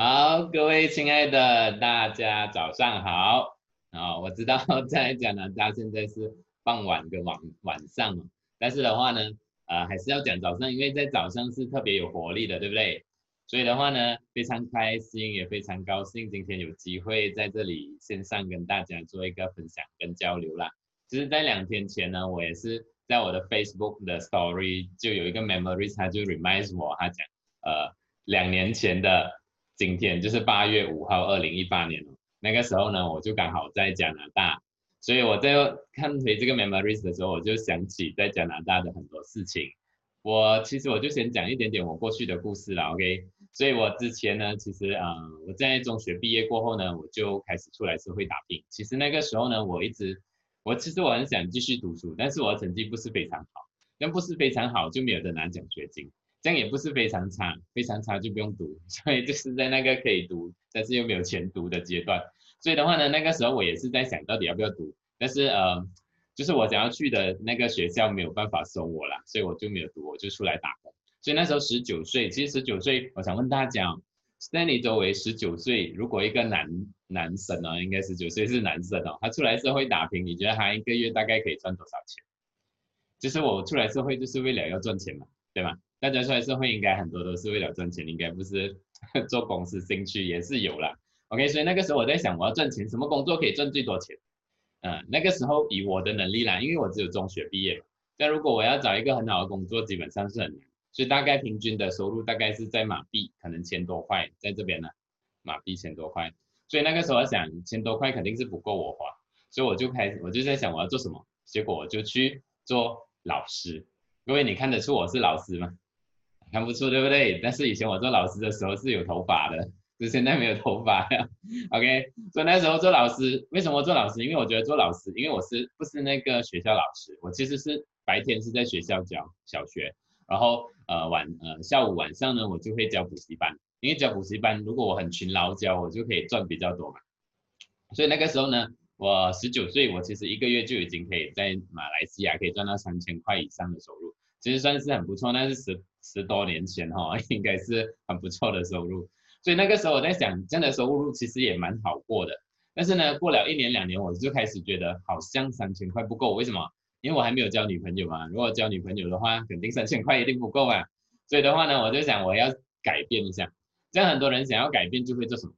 好，各位亲爱的大家早上好。啊，我知道 在加拿大现在是傍晚跟晚晚上，但是的话呢，呃，还是要讲早上，因为在早上是特别有活力的，对不对？所以的话呢，非常开心，也非常高兴今天有机会在这里线上跟大家做一个分享跟交流啦。其实在两天前呢，我也是在我的 Facebook 的 Story 就有一个 Memories，他就 reminds 我，他讲，呃，两年前的。今天就是八月五号，二零一八年，那个时候呢，我就刚好在加拿大，所以我在看回这个 memories 的时候，我就想起在加拿大的很多事情。我其实我就先讲一点点我过去的故事了，OK？所以我之前呢，其实啊、我在中学毕业过后呢，我就开始出来社会打拼。其实那个时候呢，我一直，我其实我很想继续读书，但是我的成绩不是非常好，但不是非常好就没有得拿奖学金。这样也不是非常差，非常差就不用读，所以就是在那个可以读，但是又没有钱读的阶段。所以的话呢，那个时候我也是在想到底要不要读，但是呃，就是我想要去的那个学校没有办法收我啦，所以我就没有读，我就出来打工。所以那时候十九岁，其实十九岁，我想问大家，Stanley 周围十九岁，如果一个男男生哦，应该十九岁是男生哦，他出来社会打拼，你觉得他一个月大概可以赚多少钱？就是我出来社会就是为了要赚钱嘛，对吧？大家出来社会应该很多都是为了赚钱，应该不是 做公司兴趣也是有啦。OK，所以那个时候我在想，我要赚钱，什么工作可以赚最多钱？嗯，那个时候以我的能力啦，因为我只有中学毕业嘛。但如果我要找一个很好的工作，基本上是很难。所以大概平均的收入大概是在马币可能千多块，在这边呢，马币千多块。所以那个时候我想，千多块肯定是不够我花，所以我就开始，我就在想我要做什么。结果我就去做老师。各位，你看得出我是老师吗？看不出对不对？但是以前我做老师的时候是有头发的，就现在没有头发呀。OK，所以那时候做老师，为什么做老师？因为我觉得做老师，因为我是不是那个学校老师？我其实是白天是在学校教小学，然后呃晚呃下午晚上呢，我就会教补习班。因为教补习班，如果我很勤劳教，我就可以赚比较多嘛。所以那个时候呢，我十九岁，我其实一个月就已经可以在马来西亚可以赚到三千块以上的收入。其实算是很不错，但是十十多年前哈，应该是很不错的收入。所以那个时候我在想，这样的收入其实也蛮好过的。但是呢，过了一年两年，我就开始觉得好像三千块不够。为什么？因为我还没有交女朋友嘛。如果交女朋友的话，肯定三千块一定不够啊。所以的话呢，我就想我要改变一下。这样很多人想要改变，就会做什么？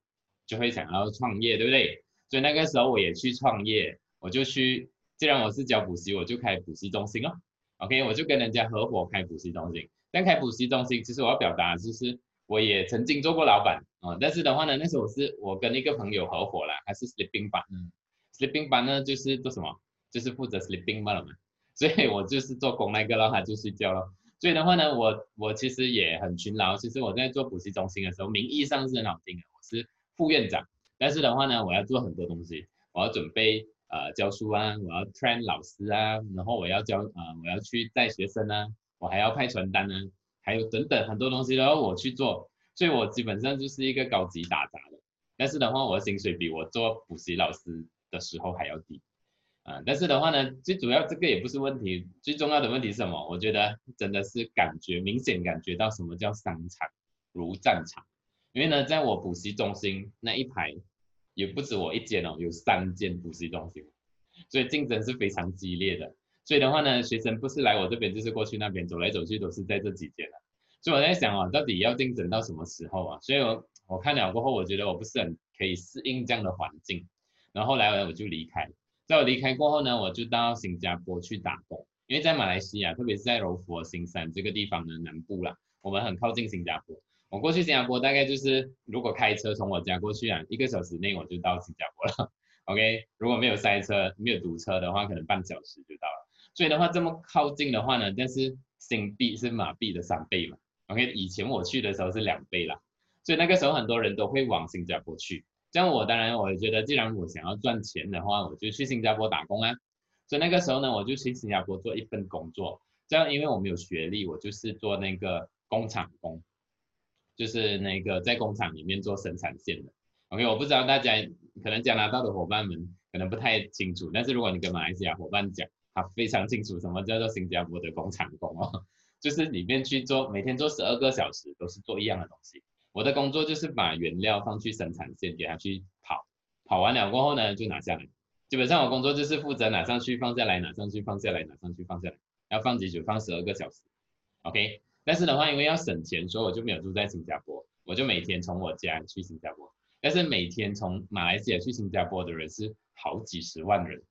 就会想要创业，对不对？所以那个时候我也去创业，我就去。既然我是教补习，我就开补习中心哦。OK，我就跟人家合伙开补习中心。但开补习中心，其实我要表达的就是，我也曾经做过老板啊、哦。但是的话呢，那时候我是我跟一个朋友合伙了，还是 sleeping 班。嗯，sleeping 班呢，就是做什么？就是负责 sleeping 班了嘛。所以我就是做工那个了，他就睡觉了。所以的话呢，我我其实也很勤劳。其实我在做补习中心的时候，名义上是很好听的，我是副院长。但是的话呢，我要做很多东西，我要准备。呃，教书啊，我要 train 老师啊，然后我要教，呃，我要去带学生啊，我还要派传单呢，还有等等很多东西都要我去做，所以我基本上就是一个高级打杂的。但是的话，我的薪水比我做补习老师的时候还要低，啊、但是的话呢，最主要这个也不是问题，最重要的问题是什么？我觉得真的是感觉明显感觉到什么叫商场如战场，因为呢，在我补习中心那一排。也不止我一间哦，有三间补习中心，所以竞争是非常激烈的。所以的话呢，学生不是来我这边，就是过去那边，走来走去都是在这几间了。所以我在想哦，到底要竞争到什么时候啊？所以我我看了过后，我觉得我不是很可以适应这样的环境，然后后来我就离开。在我离开过后呢，我就到新加坡去打工，因为在马来西亚，特别是在柔佛新山这个地方的南部啦，我们很靠近新加坡。我过去新加坡大概就是，如果开车从我家过去啊，一个小时内我就到新加坡了。OK，如果没有塞车、没有堵车的话，可能半小时就到了。所以的话，这么靠近的话呢，但是新币是马币的三倍嘛。OK，以前我去的时候是两倍啦，所以那个时候很多人都会往新加坡去。这样我当然我觉得，既然我想要赚钱的话，我就去新加坡打工啊。所以那个时候呢，我就去新加坡做一份工作。这样因为我没有学历，我就是做那个工厂工。就是那个在工厂里面做生产线的，OK，我不知道大家可能加拿大的伙伴们可能不太清楚，但是如果你跟马来西亚伙伴讲，非常清楚什么叫做新加坡的工厂工哦，就是里面去做，每天做十二个小时都是做一样的东西，我的工作就是把原料放去生产线，给它去跑，跑完了过后呢，就拿下来。基本上我工作就是负责拿上去，放下来，拿上去，放下来，拿上去，放下来。要放几久？放十二个小时。OK。但是的话，因为要省钱，所以我就没有住在新加坡，我就每天从我家去新加坡。但是每天从马来西亚去新加坡的人是好几十万人，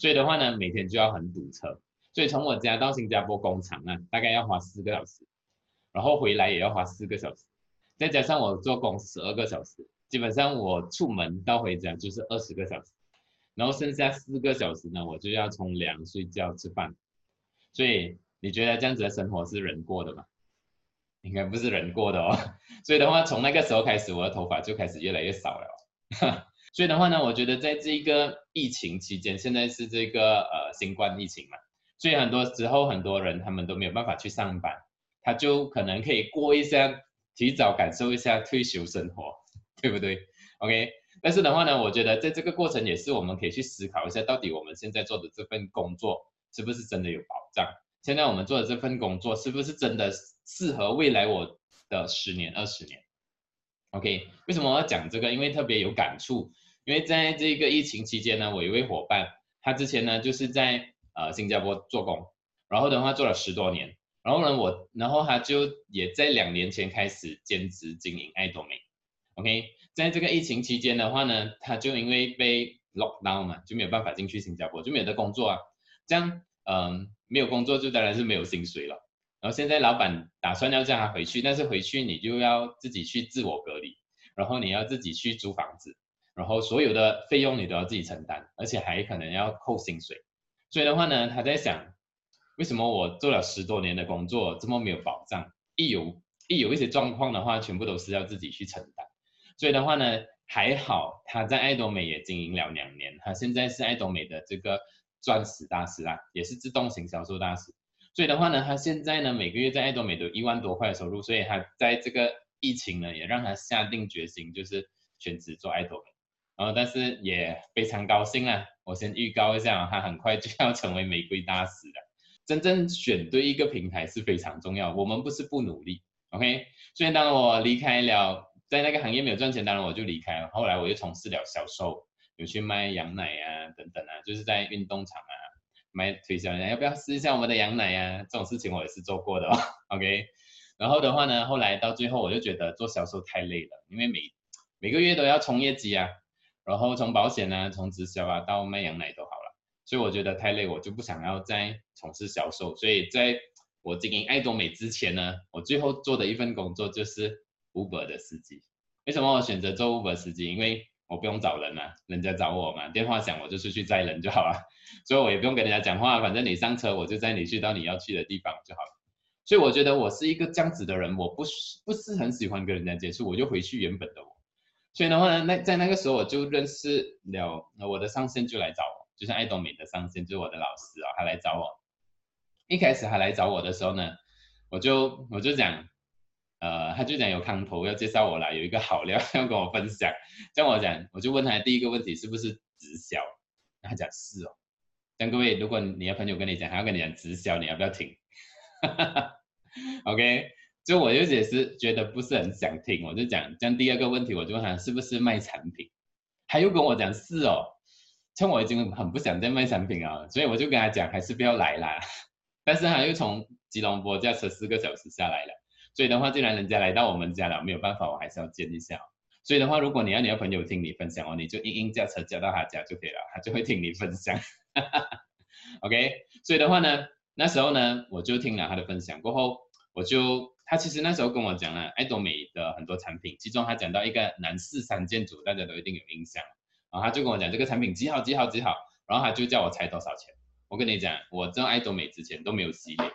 所以的话呢，每天就要很堵车。所以从我家到新加坡工厂啊，大概要花四个小时，然后回来也要花四个小时，再加上我做工十二个小时，基本上我出门到回家就是二十个小时，然后剩下四个小时呢，我就要冲凉、睡觉、吃饭。所以你觉得这样子的生活是人过的吗？应该不是人过的哦。所以的话，从那个时候开始，我的头发就开始越来越少了。所以的话呢，我觉得在这个疫情期间，现在是这个呃新冠疫情嘛。所以很多时候，很多人他们都没有办法去上班，他就可能可以过一下，提早感受一下退休生活，对不对？OK，但是的话呢，我觉得在这个过程也是我们可以去思考一下，到底我们现在做的这份工作是不是真的有保障？现在我们做的这份工作是不是真的适合未来我的十年、二十年？OK，为什么我要讲这个？因为特别有感触，因为在这个疫情期间呢，我有一位伙伴，他之前呢就是在。呃，新加坡做工，然后的话做了十多年，然后呢，我，然后他就也在两年前开始兼职经营爱多美，OK，在这个疫情期间的话呢，他就因为被 lock down 嘛，就没有办法进去新加坡，就没有得工作啊，这样，嗯、没有工作就当然是没有薪水了，然后现在老板打算要叫他回去，但是回去你就要自己去自我隔离，然后你要自己去租房子，然后所有的费用你都要自己承担，而且还可能要扣薪水。所以的话呢，他在想，为什么我做了十多年的工作这么没有保障？一有，一有一些状况的话，全部都是要自己去承担。所以的话呢，还好他在爱多美也经营了两年，他现在是爱多美的这个钻石大师啦，也是自动型销售大师。所以的话呢，他现在呢每个月在爱多美都一万多块的收入，所以他在这个疫情呢也让他下定决心，就是全职做爱多美。然后但是也非常高兴啊。我先预告一下，他很快就要成为玫瑰大师了。真正选对一个平台是非常重要。我们不是不努力，OK？所以当我离开了，在那个行业没有赚钱，当然我就离开了。后来我又从事了销售，有去卖羊奶啊，等等啊，就是在运动场啊卖推销人家要不要试一下我们的羊奶啊？这种事情我也是做过的哦，OK？然后的话呢，后来到最后我就觉得做销售太累了，因为每每个月都要冲业绩啊。然后从保险啊，从直销啊到卖羊奶都好了，所以我觉得太累，我就不想要再从事销售。所以在我经营爱多美之前呢，我最后做的一份工作就是 Uber 的司机。为什么我选择做 Uber 司机？因为我不用找人嘛，人家找我嘛，电话响我就出去载人就好了，所以我也不用跟人家讲话，反正你上车我就载你去到你要去的地方就好了。所以我觉得我是一个这样子的人，我不是不是很喜欢跟人家接触，我就回去原本的我。所以的话呢，那在那个时候我就认识了我的上线就来找我，就是爱多美的上线，就是我的老师啊，他来找我。一开始他来找我的时候呢，我就我就讲，呃，他就讲有康头要介绍我来，有一个好料 要跟我分享。这样我讲，我就问他第一个问题是不是直销？他讲是哦。但各位，如果你的朋友跟你讲，他要跟你讲直销，你要不要听？OK。就我就也是觉得不是很想听，我就讲，这样第二个问题我就问他是不是卖产品，他又跟我讲是哦，趁我已经很不想再卖产品啊，所以我就跟他讲还是不要来啦。但是他又从吉隆坡驾车四个小时下来了，所以的话，既然人家来到我们家了，没有办法，我还是要见一下。所以的话，如果你要你的朋友听你分享哦，你就硬硬驾车驾到他家就可以了，他就会听你分享。OK，所以的话呢，那时候呢，我就听了他的分享过后，我就。他其实那时候跟我讲了爱多美的很多产品，其中他讲到一个男士三件组，大家都一定有印象。然后他就跟我讲这个产品几好几好几好，然后他就叫我猜多少钱。我跟你讲，我做爱多美之前都没有洗脸，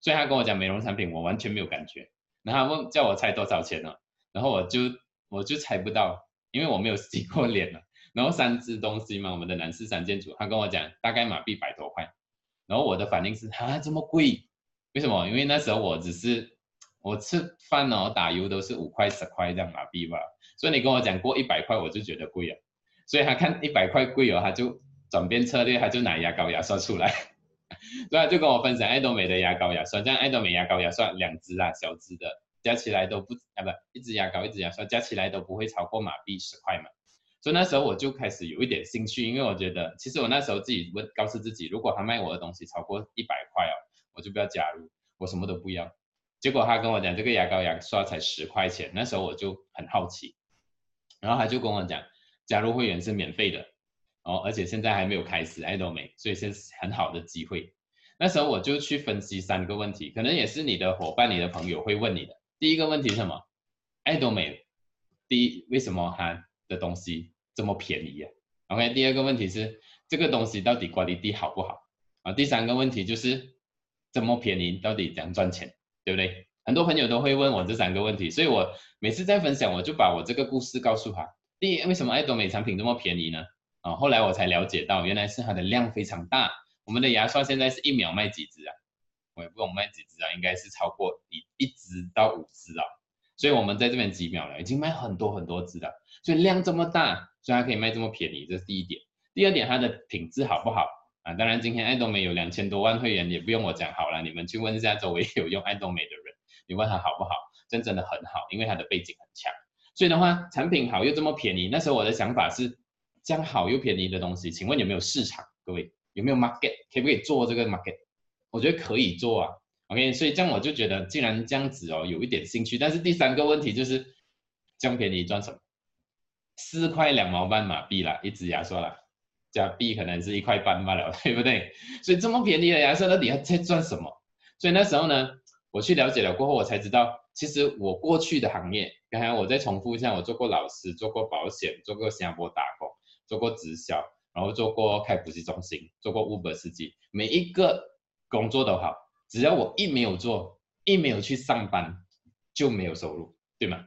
所以他跟我讲美容产品，我完全没有感觉。然后他问叫我猜多少钱呢？然后我就我就猜不到，因为我没有洗过脸了。然后三支东西嘛，我们的男士三件组，他跟我讲大概马币百多块。然后我的反应是啊这么贵？为什么？因为那时候我只是。我吃饭哦，打油都是五块十块这样马币吧，所以你跟我讲过一百块，我就觉得贵了。所以他看一百块贵哦，他就转变策略，他就拿牙膏牙刷出来，所以他就跟我分享爱多美的牙膏牙刷，这样爱多美牙膏牙刷两支啊，小支的加起来都不啊不，一支牙膏一支牙刷加起来都不会超过马币十块嘛。所以那时候我就开始有一点兴趣，因为我觉得其实我那时候自己问告诉自己，如果他卖我的东西超过一百块哦，我就不要加入，我什么都不要。结果他跟我讲这个牙膏牙刷才十块钱，那时候我就很好奇，然后他就跟我讲，加入会员是免费的哦，而且现在还没有开始爱多美，所以是很好的机会。那时候我就去分析三个问题，可能也是你的伙伴、你的朋友会问你的。第一个问题是什么？爱多美，第一为什么它的东西？这么便宜呀、啊、？OK，第二个问题是这个东西到底 quality 好不好啊？第三个问题就是这么便宜到底怎样赚钱，对不对？很多朋友都会问我这三个问题，所以我每次在分享，我就把我这个故事告诉他。第一，为什么爱多美产品这么便宜呢？啊，后来我才了解到，原来是它的量非常大。我们的牙刷现在是一秒卖几支啊？我也不懂卖几支啊，应该是超过一一支到五支啊。所以我们在这边几秒了，已经卖很多很多支了。所以量这么大。所以它可以卖这么便宜，这是第一点。第二点，它的品质好不好啊？当然，今天爱多美有两千多万会员，也不用我讲好了，你们去问一下周围有用爱多美的人，你问他好不好？真真的很好，因为它的背景很强。所以的话，产品好又这么便宜，那时候我的想法是，这样好又便宜的东西，请问有没有市场？各位有没有 market？可不可以做这个 market？我觉得可以做啊。OK，所以这样我就觉得，既然这样子哦，有一点兴趣。但是第三个问题就是，这样便宜赚什么？四块两毛半马币啦，一支牙刷啦，加币可能是一块半罢了，对不对？所以这么便宜的牙刷到底要在赚什么？所以那时候呢，我去了解了过后，我才知道，其实我过去的行业，刚才我再重复一下，我做过老师，做过保险，做过新加坡打工，做过直销，然后做过开补习中心，做过 Uber 司机，每一个工作都好，只要我一没有做，一没有去上班，就没有收入，对吗？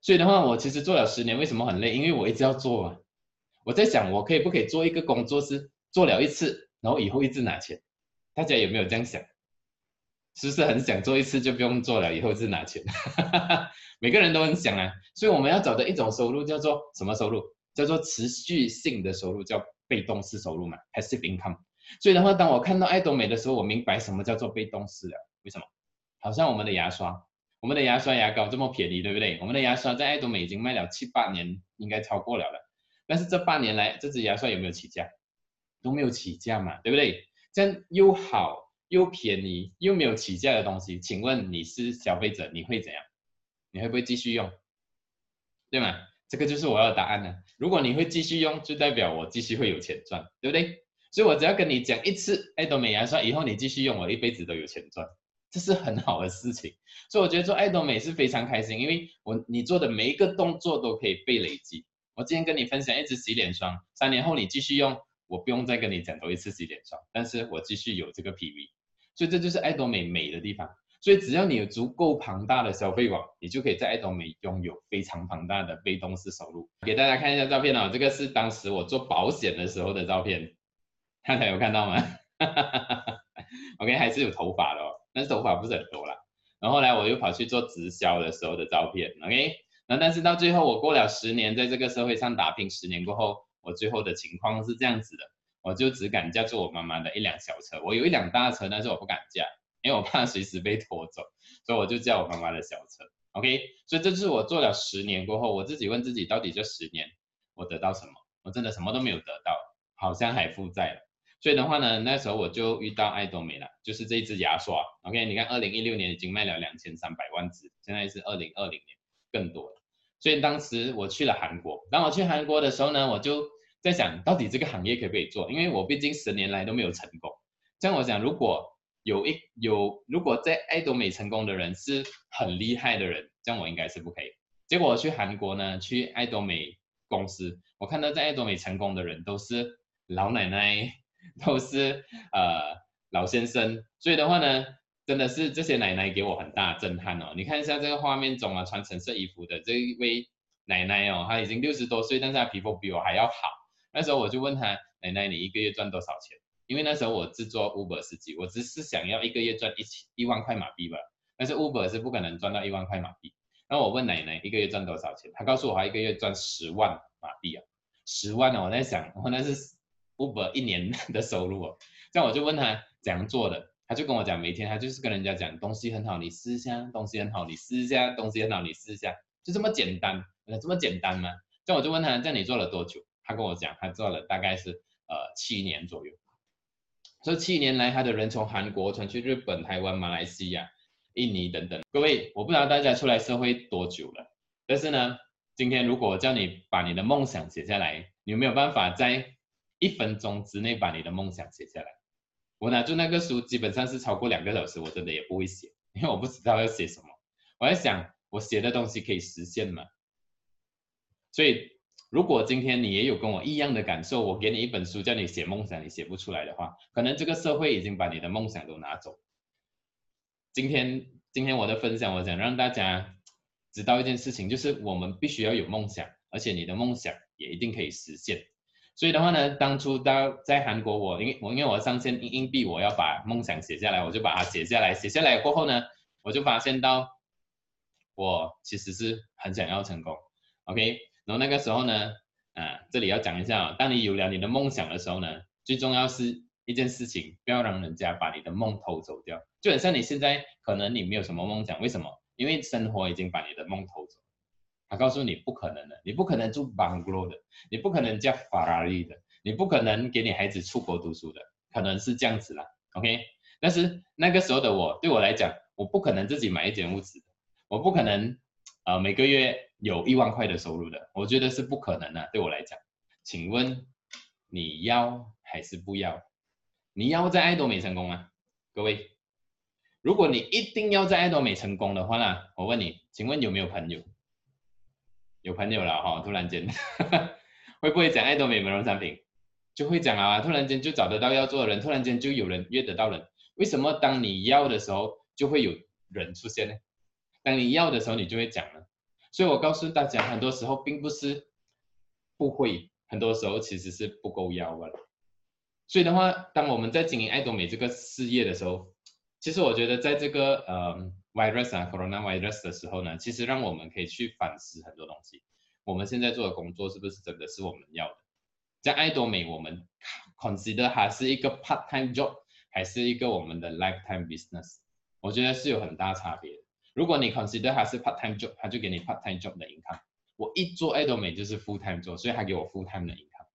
所以的话，我其实做了十年，为什么很累？因为我一直要做啊。我在想，我可以不可以做一个工作是做了一次，然后以后一直拿钱？大家有没有这样想？是不是很想做一次就不用做了，以后一直拿钱？每个人都很想啊。所以我们要找的一种收入叫做什么收入？叫做持续性的收入，叫被动式收入嘛，passive income。所以的话，当我看到爱多美的时候，我明白什么叫做被动式了。为什么？好像我们的牙刷。我们的牙刷、牙膏这么便宜，对不对？我们的牙刷在爱多美已经卖了七八年，应该超过了了。但是这八年来，这支牙刷有没有起价？都没有起价嘛，对不对？这样又好又便宜又没有起价的东西，请问你是消费者，你会怎样？你会不会继续用？对吗？这个就是我要的答案呢。如果你会继续用，就代表我继续会有钱赚，对不对？所以我只要跟你讲一次爱多美牙刷，以后你继续用，我一辈子都有钱赚。这是很好的事情，所以我觉得做爱多美是非常开心，因为我你做的每一个动作都可以被累积。我今天跟你分享一支洗脸霜，三年后你继续用，我不用再跟你讲头一次洗脸霜，但是我继续有这个 PV，所以这就是爱多美美的地方。所以只要你有足够庞大的消费网，你就可以在爱多美拥有非常庞大的被动式收入。给大家看一下照片哦，这个是当时我做保险的时候的照片，看看有看到吗？OK，还是有头发的哦。但是头发不是很多啦，然后后来我又跑去做直销的时候的照片，OK，那但是到最后我过了十年，在这个社会上打拼十年过后，我最后的情况是这样子的，我就只敢驾坐我妈妈的一辆小车，我有一辆大车，但是我不敢驾，因为我怕随时被拖走，所以我就叫我妈妈的小车，OK，所以这就是我做了十年过后，我自己问自己，到底这十年我得到什么？我真的什么都没有得到，好像还负债了。所以的话呢，那时候我就遇到爱多美了，就是这一支牙刷。OK，你看，二零一六年已经卖了两千三百万支，现在是二零二零年更多了。所以当时我去了韩国，当我去韩国的时候呢，我就在想到底这个行业可不可以做？因为我毕竟十年来都没有成功。这样我想，如果有一有，如果在爱多美成功的人是很厉害的人，这样我应该是不可以。结果我去韩国呢，去爱多美公司，我看到在爱多美成功的人都是老奶奶。都是呃老先生，所以的话呢，真的是这些奶奶给我很大震撼哦。你看一下这个画面中啊，穿橙色衣服的这一位奶奶哦，她已经六十多岁，但是她皮肤比我还要好。那时候我就问她，奶奶你一个月赚多少钱？因为那时候我制作 Uber 司机，我只是想要一个月赚一千一万块马币吧。但是 Uber 是不可能赚到一万块马币。然后我问奶奶一个月赚多少钱？她告诉我她一个月赚十万马币啊，十万呢、我在想，我那是。Uber 一年的收入哦，这样我就问他怎样做的，他就跟我讲，每天他就是跟人家讲东西很好，你试一下；东西很好，你试一下；东西很好，你试一下，就这么简单。那这么简单吗？这样我就问他，这样你做了多久？他跟我讲，他做了大概是呃七年左右。这七年来，他的人从韩国传去日本、台湾、马来西亚、印尼等等。各位，我不知道大家出来社会多久了，但是呢，今天如果我叫你把你的梦想写下来，你有没有办法在一分钟之内把你的梦想写下来？我拿住那个书，基本上是超过两个小时，我真的也不会写，因为我不知道要写什么。我在想，我写的东西可以实现吗？所以，如果今天你也有跟我一样的感受，我给你一本书叫你写梦想，你写不出来的话，可能这个社会已经把你的梦想都拿走。今天，今天我的分享，我想让大家知道一件事情，就是我们必须要有梦想，而且你的梦想也一定可以实现。所以的话呢，当初到在韩国我，因为我因为我上线硬币，我要把梦想写下来，我就把它写下来。写下来过后呢，我就发现到我其实是很想要成功。OK，然后那个时候呢，啊，这里要讲一下，当你有了你的梦想的时候呢，最重要是一件事情，不要让人家把你的梦偷走掉。就很像你现在可能你没有什么梦想，为什么？因为生活已经把你的梦偷走。他告诉你不可能的，你不可能住 bungalow 的，你不可能驾法拉利的，你不可能给你孩子出国读书的，可能是这样子啦，OK？但是那个时候的我，对我来讲，我不可能自己买一间屋子，我不可能，呃，每个月有一万块的收入的，我觉得是不可能的，对我来讲。请问你要还是不要？你要在爱多美成功吗？各位，如果你一定要在爱多美成功的话呢，我问你，请问有没有朋友？有朋友了哈，突然间 会不会讲爱多美美容产品？就会讲啊，突然间就找得到要做的人，突然间就有人约得到人。为什么当你要的时候就会有人出现呢？当你要的时候你就会讲了。所以我告诉大家，很多时候并不是不会，很多时候其实是不够要了。所以的话，当我们在经营艾多美这个事业的时候，其实我觉得在这个呃。virus 啊，corona virus 的时候呢，其实让我们可以去反思很多东西。我们现在做的工作是不是真的是我们要的？在爱多美，我们 consider 它是一个 part time job，还是一个我们的 lifetime business？我觉得是有很大差别的。如果你 consider 还是 part time job，他就给你 part time job 的 income。我一做爱多美就是 full time 做，所以他给我 full time 的 income。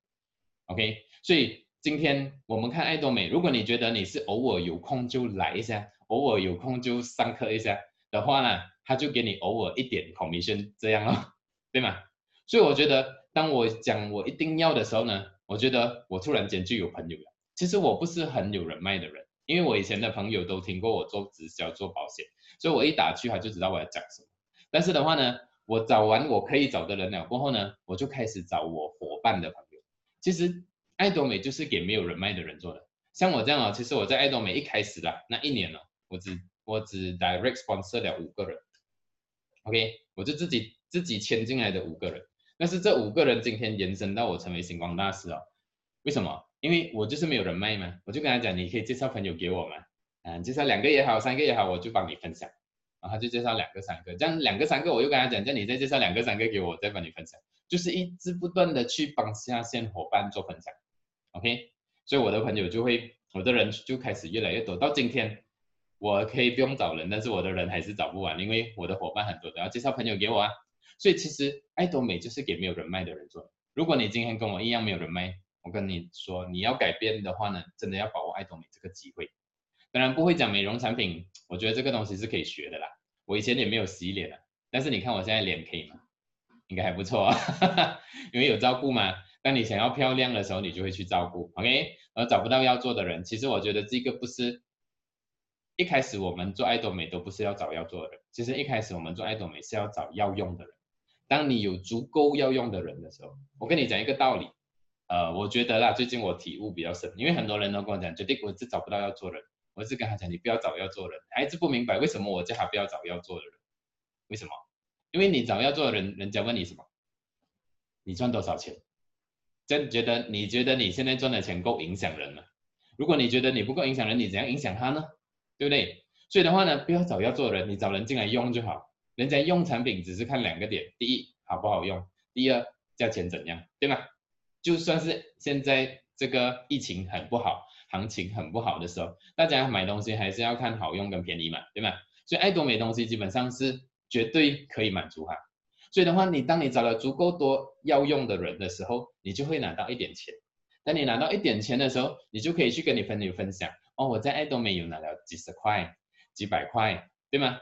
OK，所以今天我们看爱多美，如果你觉得你是偶尔有空就来一下。偶尔有空就上课一下的话呢，他就给你偶尔一点 commission 这样咯，对吗？所以我觉得，当我讲我一定要的时候呢，我觉得我突然间就有朋友了。其实我不是很有人脉的人，因为我以前的朋友都听过我做直销、做保险，所以我一打去他就知道我要讲什么。但是的话呢，我找完我可以找的人了过后呢，我就开始找我伙伴的朋友。其实爱多美就是给没有人脉的人做的，像我这样啊，其实我在爱多美一开始啦，那一年呢。我只我只 direct sponsor 了五个人，OK，我就自己自己签进来的五个人，但是这五个人今天延伸到我成为星光大师哦，为什么？因为我就是没有人脉嘛，我就跟他讲，你可以介绍朋友给我嘛，啊，介绍两个也好，三个也好，我就帮你分享，然后就介绍两个三个，这样两个三个我又跟他讲，叫你再介绍两个三个给我，再帮你分享，就是一直不断的去帮下线伙伴做分享，OK，所以我的朋友就会，我的人就开始越来越多，到今天。我可以不用找人，但是我的人还是找不完，因为我的伙伴很多，都要介绍朋友给我啊。所以其实爱多美就是给没有人脉的人做。如果你今天跟我一样没有人脉，我跟你说，你要改变的话呢，真的要把握爱多美这个机会。当然不会讲美容产品，我觉得这个东西是可以学的啦。我以前也没有洗脸啊，但是你看我现在脸可以吗？应该还不错啊，因为有照顾嘛。当你想要漂亮的时候，你就会去照顾，OK？而找不到要做的人，其实我觉得这个不是。一开始我们做爱多美都不是要找要做的人，其实一开始我们做爱多美是要找要用的人。当你有足够要用的人的时候，我跟你讲一个道理，呃，我觉得啦，最近我体悟比较深，因为很多人都跟我讲，绝对我是找不到要做的人，我是跟他讲，你不要找要做的人，他一直不明白为什么我叫他不要找要做的人，为什么？因为你找要做的人，人家问你什么？你赚多少钱？真觉得你觉得你现在赚的钱够影响人吗？如果你觉得你不够影响人，你怎样影响他呢？对不对？所以的话呢，不要找要做人，你找人进来用就好。人家用产品只是看两个点：第一，好不好用；第二，价钱怎样，对吗？就算是现在这个疫情很不好，行情很不好的时候，大家买东西还是要看好用跟便宜嘛，对吗？所以爱多美东西基本上是绝对可以满足哈。所以的话，你当你找了足够多要用的人的时候，你就会拿到一点钱。当你拿到一点钱的时候，你就可以去跟你朋友分享哦，我在爱多美有拿了几十块、几百块，对吗？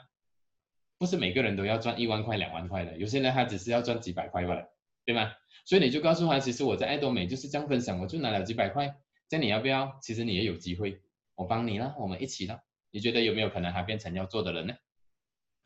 不是每个人都要赚一万块、两万块的，有些人他只是要赚几百块罢了，对吗？所以你就告诉他，其实我在爱多美就是这样分享，我就拿了几百块，这样你要不要？其实你也有机会，我帮你啦，我们一起啦。你觉得有没有可能他变成要做的人呢？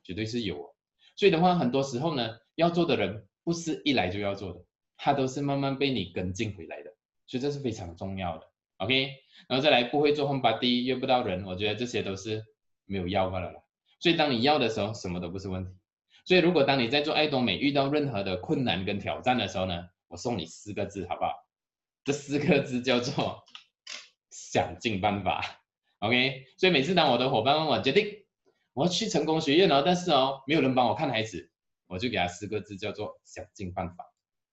绝对是有哦。所以的话，很多时候呢，要做的人不是一来就要做的，他都是慢慢被你跟进回来的，所以这是非常重要的。OK，然后再来不会做 Homebody 约不到人，我觉得这些都是没有要罢了啦。所以当你要的时候，什么都不是问题。所以如果当你在做爱多美遇到任何的困难跟挑战的时候呢，我送你四个字好不好？这四个字叫做 想尽办法。OK，所以每次当我的伙伴问我决定。我要去成功学院哦，但是哦，没有人帮我看孩子，我就给他四个字，叫做想尽办法，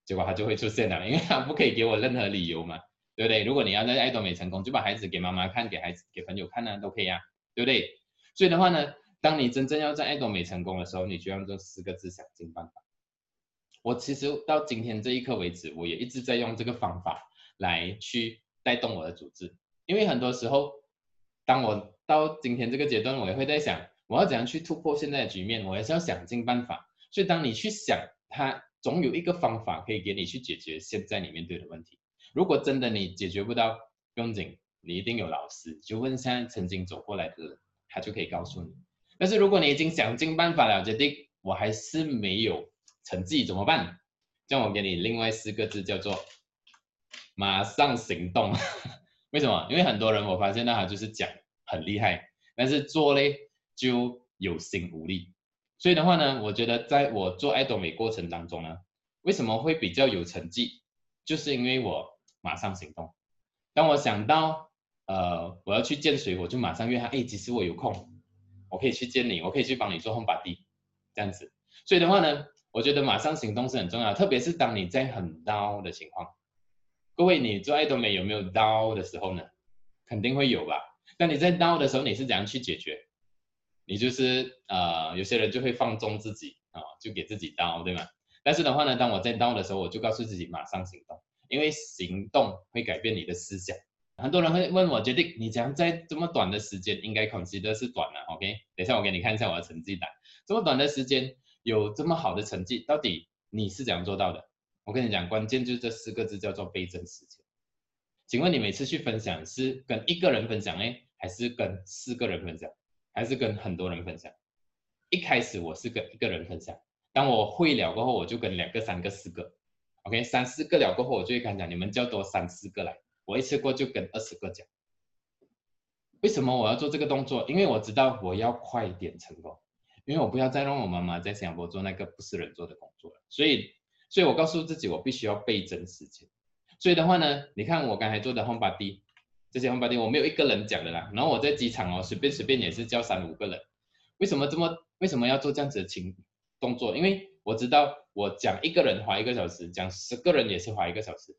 结果他就会出现了，因为他不可以给我任何理由嘛，对不对？如果你要在爱多美成功，就把孩子给妈妈看，给孩子给朋友看呢，都可以啊，对不对？所以的话呢，当你真正要在爱多美成功的时候，你就用这四个字想尽办法。我其实到今天这一刻为止，我也一直在用这个方法来去带动我的组织，因为很多时候，当我到今天这个阶段，我也会在想。我要怎样去突破现在的局面？我还是要想尽办法。所以当你去想，它总有一个方法可以给你去解决现在你面对的问题。如果真的你解决不到，不用紧，你一定有老师，就问现在曾经走过来的人，他就可以告诉你。但是如果你已经想尽办法了，决定我还是没有成绩怎么办？这样我给你另外四个字，叫做马上行动。为什么？因为很多人我发现到他就是讲很厉害，但是做嘞。就有心无力，所以的话呢，我觉得在我做爱多美过程当中呢，为什么会比较有成绩，就是因为我马上行动。当我想到，呃，我要去见谁，我就马上约他，哎，其实我有空，我可以去见你，我可以去帮你做 Homebody，这样子。所以的话呢，我觉得马上行动是很重要，特别是当你在很 down 的情况。各位，你做爱多美有没有 down 的时候呢？肯定会有吧。当你在 down 的时候，你是怎样去解决？你就是呃，有些人就会放纵自己啊、就给自己刀，对吗？但是的话呢，当我在刀的时候，我就告诉自己马上行动，因为行动会改变你的思想。很多人会问我，决定你怎样在这么短的时间，应该 consider 是短了，OK？等一下我给你看一下我的成绩单，这么短的时间有这么好的成绩，到底你是怎样做到的？我跟你讲，关键就是这四个字，叫做倍增时间。请问你每次去分享是跟一个人分享呢，还是跟四个人分享？还是跟很多人分享。一开始我是跟一个人分享，当我会了过后，我就跟两个、三个、四个，OK，三四个了过后，我就会跟他讲，你们叫多三四个来，我一次过就跟二十个讲。为什么我要做这个动作？因为我知道我要快点成功，因为我不要再让我妈妈在新加坡做那个不是人做的工作了。所以，所以我告诉自己，我必须要倍增时间。所以的话呢，你看我刚才做的 Homebody。这些 Homebody 我没有一个人讲的啦，然后我在机场哦，随便随便也是叫三五个人。为什么这么为什么要做这样子的情动作？因为我知道我讲一个人花一个小时，讲十个人也是花一个小时。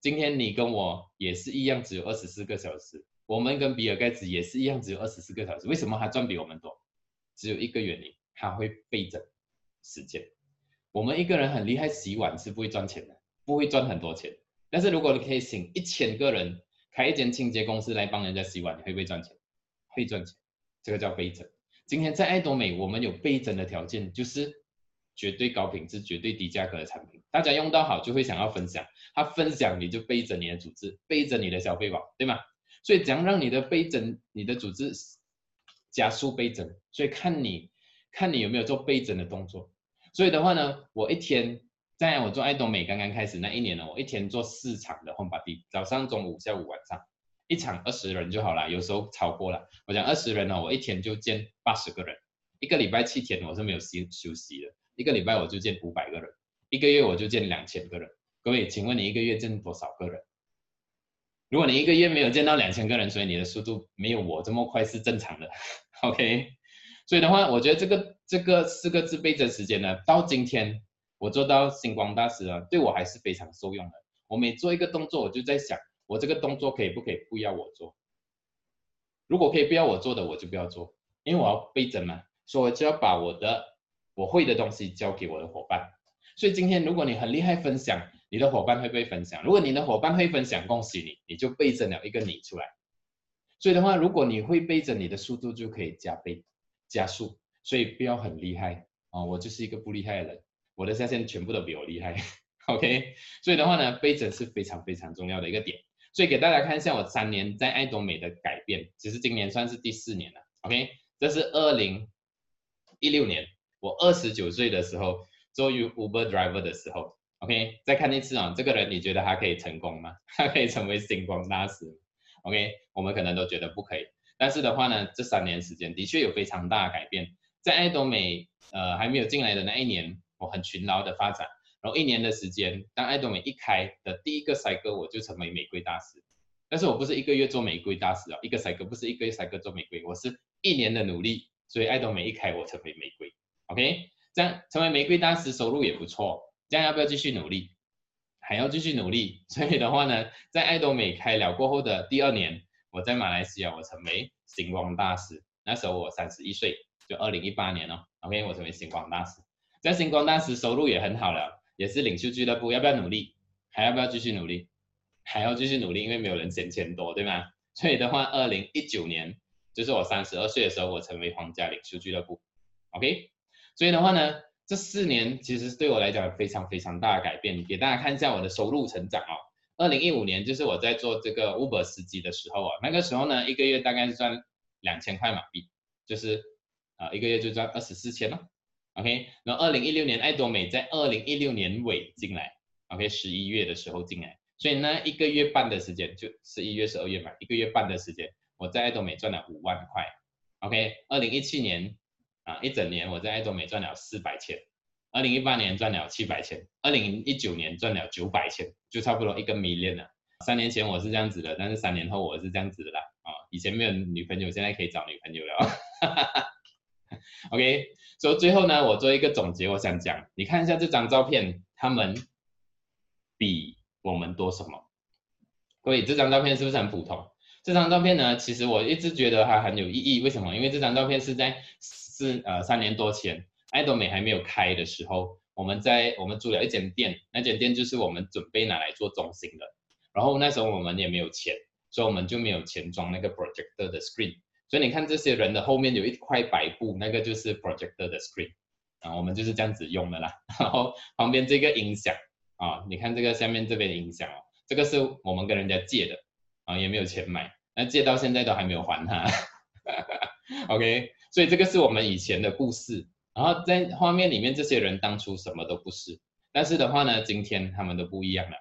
今天你跟我也是一样，只有二十四个小时。我们跟比尔盖茨也是一样，只有二十四个小时。为什么他赚比我们多？只有一个原因，他会倍增时间。我们一个人很厉害，洗碗是不会赚钱的，不会赚很多钱。但是如果你可以请一千个人。开一间清洁公司来帮人家洗碗，你会不会赚钱？会赚钱，这个叫倍增。今天在爱多美，我们有倍增的条件，就是绝对高品质、绝对低价格的产品，大家用到好就会想要分享，他分享你就倍增你的组织，倍增你的消费网，对吗？所以怎样让你的倍增、你的组织加速倍增？所以看你看你有没有做倍增的动作。所以的话呢，我一天。在我做爱多美刚刚开始那一年呢，我一天做四场的 Homebody，早上、中午、下午、晚上，一场二十人就好了，有时候超过了。我讲二十人呢，我一天就见八十个人，一个礼拜七天我是没有休休息的，一个礼拜我就见五百个人，一个月我就见两千个人。各位，请问你一个月见多少个人？如果你一个月没有见到两千个人，所以你的速度没有我这么快是正常的，OK？所以的话，我觉得这个这个四个字倍增时间呢，到今天。我做到星光大师啊，对我还是非常受用的。我每做一个动作，我就在想，我这个动作可以不可以不要我做？如果可以不要我做的，我就不要做，因为我要倍增嘛，所以我就要把我的我会的东西交给我的伙伴。所以今天如果你很厉害分享，你的伙伴会不会分享？如果你的伙伴会分享，恭喜你，你就倍增了一个你出来。所以的话，如果你会背着，你的速度就可以加倍加速。所以不要很厉害啊、哦，我就是一个不厉害的人，我的下线全部都比我厉害。OK，所以的话呢，倍增是非常非常重要的一个点。所以给大家看一下我三年在爱多美的改变，其实今年算是第四年了。OK，这是二零一六年，我二十九岁的时候做 Uber driver 的时候。OK，再看一次啊，这个人你觉得他可以成功吗？他可以成为星光大师？OK，我们可能都觉得不可以。但是的话呢，这三年时间的确有非常大的改变。在爱多美呃还没有进来的那一年，我很勤劳的发展。然后一年的时间，当爱多美一开的第一个赛哥，我就成为玫瑰大师。但是我不是一个月做玫瑰大师啊，一个赛哥不是一个月赛哥做玫瑰，我是一年的努力，所以爱多美一开我成为玫瑰。OK，这样成为玫瑰大师收入也不错。这样要不要继续努力？还要继续努力。所以的话呢，在爱多美开了过后的第二年，我在马来西亚我成为星光大师。那时候我三十一岁，就二零一八年哦。OK，我成为星光大师。在星光大师收入也很好了。也是领袖俱乐部，要不要努力？还要不要继续努力？还要继续努力，因为没有人嫌钱多，对吗？所以的话，二零一九年就是我三十二岁的时候，我成为皇家领袖俱乐部，OK。所以的话呢，这四年其实对我来讲非常非常大的改变。给大家看一下我的收入成长哦。二零一五年就是我在做这个 Uber 司机的时候啊，那个时候呢，一个月大概是赚两千块马币，就是啊一个月就赚二十四千了。OK，然后二零一六年爱多美在二零一六年尾进来，OK，十一月的时候进来，所以呢一个月半的时间，就十一月、十二月嘛，一个月半的时间，我在爱多美赚了五万块。OK，二零一七年啊，一整年我在爱多美赚了四百千，二零一八年赚了七百千，二零一九年赚了九百千，就差不多一个 million 了。三年前我是这样子的，但是三年后我是这样子的啦。啊，以前没有女朋友，现在可以找女朋友了。OK，所以最后呢，我做一个总结，我想讲，你看一下这张照片，他们比我们多什么？各位，这张照片是不是很普通？这张照片呢，其实我一直觉得它很有意义。为什么？因为这张照片是在四呃三年多前，爱多美还没有开的时候，我们在我们租了一间店，那间店就是我们准备拿来做中心的。然后那时候我们也没有钱，所以我们就没有钱装那个 projector 的 screen。所以你看这些人的后面有一块白布，那个就是 projector 的 screen 啊，我们就是这样子用的啦。然后旁边这个音响啊，你看这个下面这边音响哦，这个是我们跟人家借的啊，也没有钱买，那借到现在都还没有还他。OK，所以这个是我们以前的故事。然后在画面里面这些人当初什么都不是，但是的话呢，今天他们都不一样了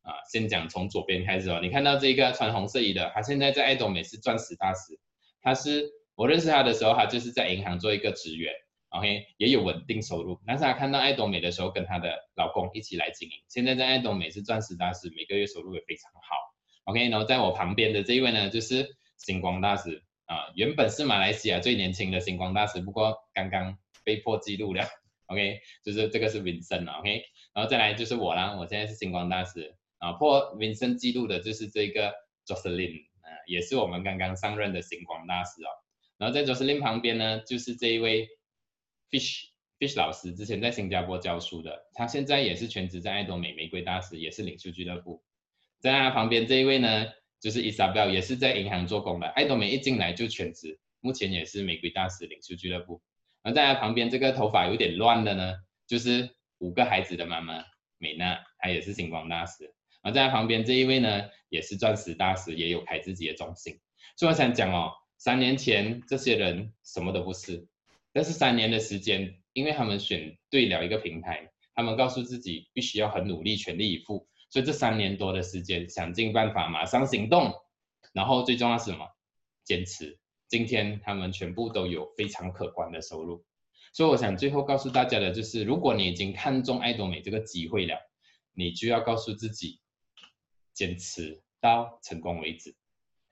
啊。先讲从左边开始哦，你看到这个穿红色衣的，他现在在爱多美是钻石大师。他是我认识他的时候，他就是在银行做一个职员，OK，也有稳定收入。但是他看到爱多美的时候，跟他的老公一起来经营。现在在爱多美是钻石大师，每个月收入也非常好，OK。然后在我旁边的这一位呢，就是星光大师啊，原本是马来西亚最年轻的星光大师，不过刚刚被破纪录了，OK，就是这个是 Vincent，OK。然后再来就是我啦，我现在是星光大师啊，破 Vincent 纪录的就是这个 Jocelyn。也是我们刚刚上任的星光大师哦，然后在 Jocelyn 旁边呢，就是这一位 Fish Fish 老师，之前在新加坡教书的，他现在也是全职在爱多美玫瑰大师，也是领袖俱乐部。在他旁边这一位呢，就是 Isabel，也是在银行做工的，爱多美一进来就全职，目前也是玫瑰大师领袖俱乐部。而在他旁边这个头发有点乱的呢，就是五个孩子的妈妈美娜，她也是星光大师。而在他旁边这一位呢，也是钻石大师，也有开自己的中心。所以我想讲哦，三年前这些人什么都不是，但是三年的时间，因为他们选对了一个平台，他们告诉自己必须要很努力，全力以赴。所以这三年多的时间，想尽办法马上行动，然后最重要是什么？坚持。今天他们全部都有非常可观的收入。所以我想最后告诉大家的就是，如果你已经看中爱多美这个机会了，你就要告诉自己。坚持到成功为止，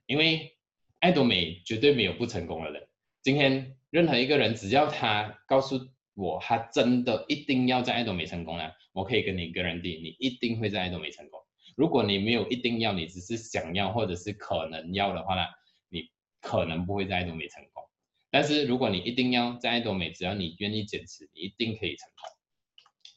因为爱多美绝对没有不成功的人。今天任何一个人，只要他告诉我，他真的一定要在爱多美成功呢，我可以跟你 guarantee，你一定会在爱多美成功。如果你没有一定要，你只是想要或者是可能要的话呢，你可能不会在爱多美成功。但是如果你一定要在爱多美，只要你愿意坚持，你一定可以成功。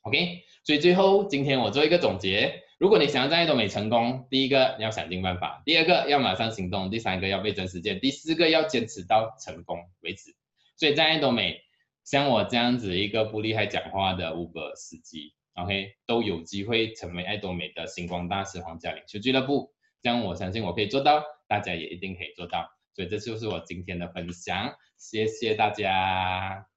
OK，所以最后今天我做一个总结：如果你想要在爱多美成功，第一个要想尽办法，第二个要马上行动，第三个要备真实践，第四个要坚持到成功为止。所以在爱多美，像我这样子一个不厉害讲话的 Uber 司机。OK，都有机会成为爱多美的星光大师皇家领袖俱乐部，这样我相信我可以做到，大家也一定可以做到。所以这就是我今天的分享，谢谢大家。